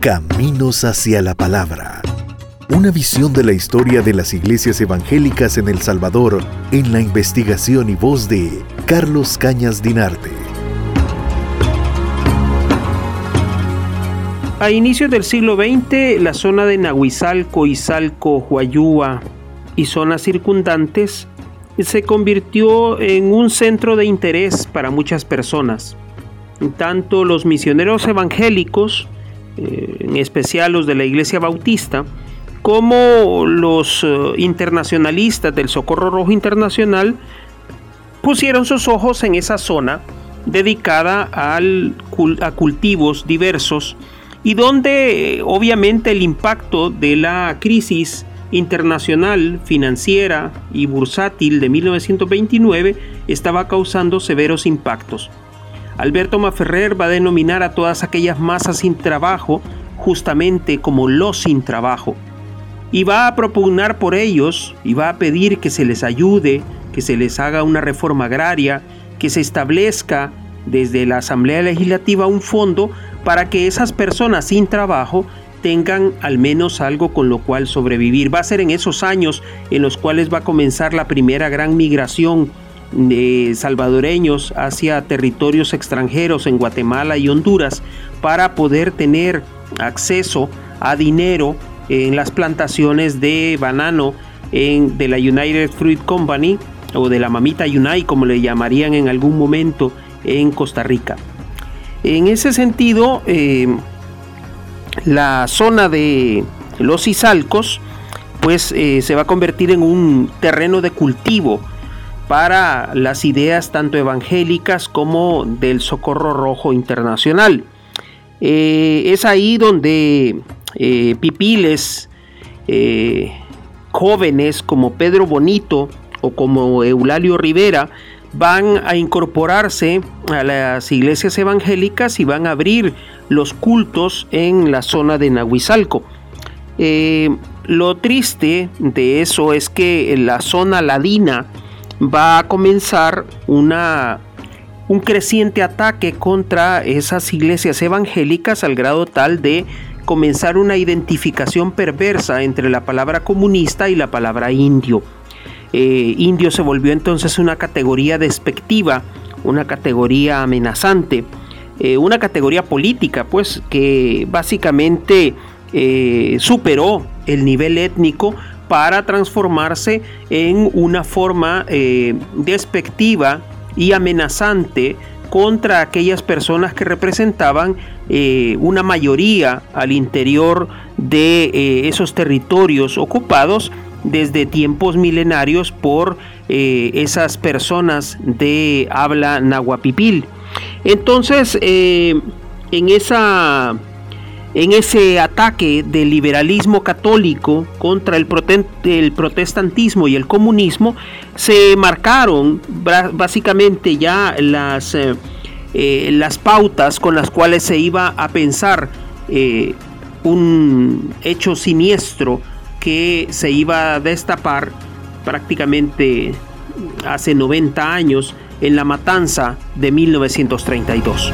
Caminos hacia la Palabra. Una visión de la historia de las iglesias evangélicas en El Salvador en la investigación y voz de Carlos Cañas Dinarte. A inicios del siglo XX, la zona de Nahuizalco, Izalco, Huayúa y zonas circundantes se convirtió en un centro de interés para muchas personas. Tanto los misioneros evangélicos, en especial los de la Iglesia Bautista, como los eh, internacionalistas del Socorro Rojo Internacional pusieron sus ojos en esa zona dedicada a cultivos diversos y donde obviamente el impacto de la crisis internacional, financiera y bursátil de 1929 estaba causando severos impactos. Alberto Maferrer va a denominar a todas aquellas masas sin trabajo justamente como los sin trabajo y va a propugnar por ellos y va a pedir que se les ayude, que se les haga una reforma agraria, que se establezca desde la Asamblea Legislativa un fondo para que esas personas sin trabajo tengan al menos algo con lo cual sobrevivir. Va a ser en esos años en los cuales va a comenzar la primera gran migración salvadoreños hacia territorios extranjeros en Guatemala y Honduras para poder tener acceso a dinero en las plantaciones de banano de la United Fruit Company o de la mamita Unai como le llamarían en algún momento en Costa Rica. En ese sentido, eh, la zona de los Izalcos pues eh, se va a convertir en un terreno de cultivo para las ideas tanto evangélicas como del Socorro Rojo Internacional. Eh, es ahí donde pipiles jóvenes como Pedro Bonito o como Eulalio Rivera van a incorporarse a las iglesias evangélicas y van a abrir los cultos en la zona de Nahuizalco. Eh, lo triste de eso es que en la zona ladina va a comenzar una, un creciente ataque contra esas iglesias evangélicas al grado tal de comenzar una identificación perversa entre la palabra comunista y la palabra indio. Eh, indio se volvió entonces una categoría despectiva, una categoría amenazante, eh, una categoría política, pues que básicamente eh, superó el nivel étnico para transformarse en una forma despectiva y amenazante contra aquellas personas que representaban una mayoría al interior de esos territorios ocupados desde tiempos milenarios por eh, esas personas de habla nahuapipil. Entonces, eh, en, esa, en ese ataque del liberalismo católico contra el, protestantismo y el comunismo, se marcaron básicamente ya las, eh, las pautas con las cuales se iba a pensar un hecho siniestro que se iba a destapar prácticamente hace 90 años en la matanza de 1932.